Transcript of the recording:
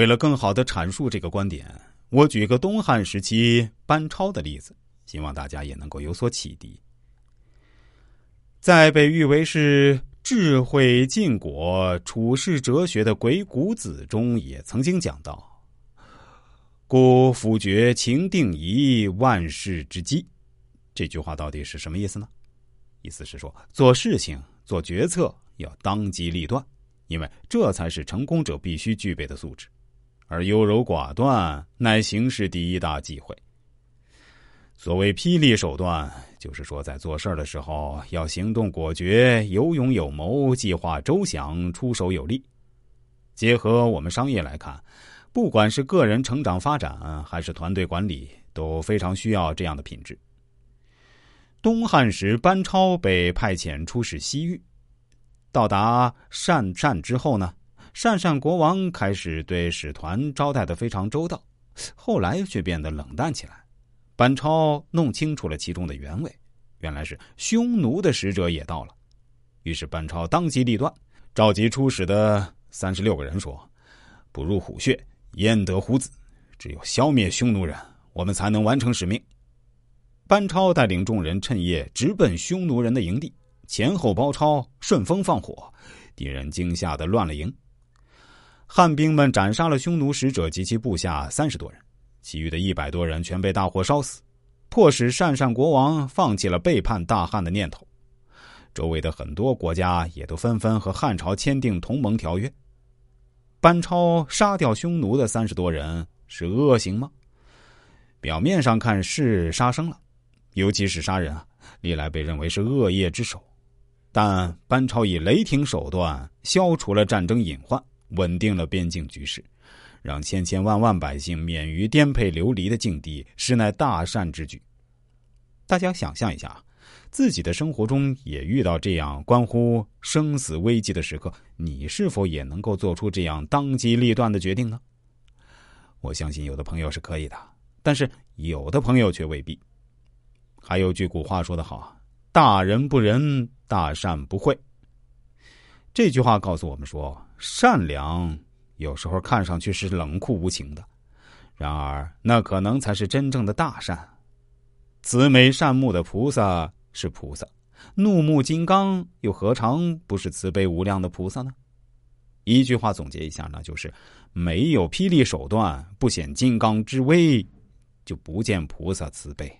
为了更好的阐述这个观点，我举个东汉时期班超的例子，希望大家也能够有所启迪。在被誉为是智慧禁果、处世哲学的《鬼谷子》中，也曾经讲到：“故夫决情定疑，万事之基。”这句话到底是什么意思呢？意思是说，做事情、做决策要当机立断，因为这才是成功者必须具备的素质。而优柔寡断乃行事第一大忌讳。所谓霹雳手段，就是说在做事的时候要行动果决、有勇有谋、计划周详、出手有力。结合我们商业来看，不管是个人成长发展，还是团队管理，都非常需要这样的品质。东汉时，班超被派遣出使西域，到达鄯善之后呢，鄯善国王开始对使团招待的非常周到，后来却变得冷淡起来。班超弄清楚了其中的原委，原来是匈奴的使者也到了。于是班超当机立断，召集出使的三十六个人说：“不入虎穴，焉得虎子？只有消灭匈奴人，我们才能完成使命。”班超带领众人趁夜直奔匈奴人的营地，前后包抄，顺风放火，敌人惊吓的乱了营。汉兵们斩杀了匈奴使者及其部下三十多人，其余的一百多人全被大火烧死，迫使鄯善国王放弃了背叛大汉的念头。周围的很多国家也都纷纷和汉朝签订同盟条约。班超杀掉匈奴的三十多人是恶行吗？表面上看是杀生了。尤其是杀人啊，历来被认为是恶业之首。但班超以雷霆手段消除了战争隐患，稳定了边境局势，让千千万万百姓免于颠沛流离的境地，实乃大善之举。大家想象一下，自己的生活中也遇到这样关乎生死危机的时刻，你是否也能够做出这样当机立断的决定呢？我相信有的朋友是可以的，但是有的朋友却未必。还有句古话说得好：“大人不仁，大善不会。”这句话告诉我们说，善良有时候看上去是冷酷无情的，然而那可能才是真正的大善。慈眉善目的菩萨是菩萨，怒目金刚又何尝不是慈悲无量的菩萨呢？一句话总结一下呢，就是没有霹雳手段，不显金刚之威，就不见菩萨慈悲。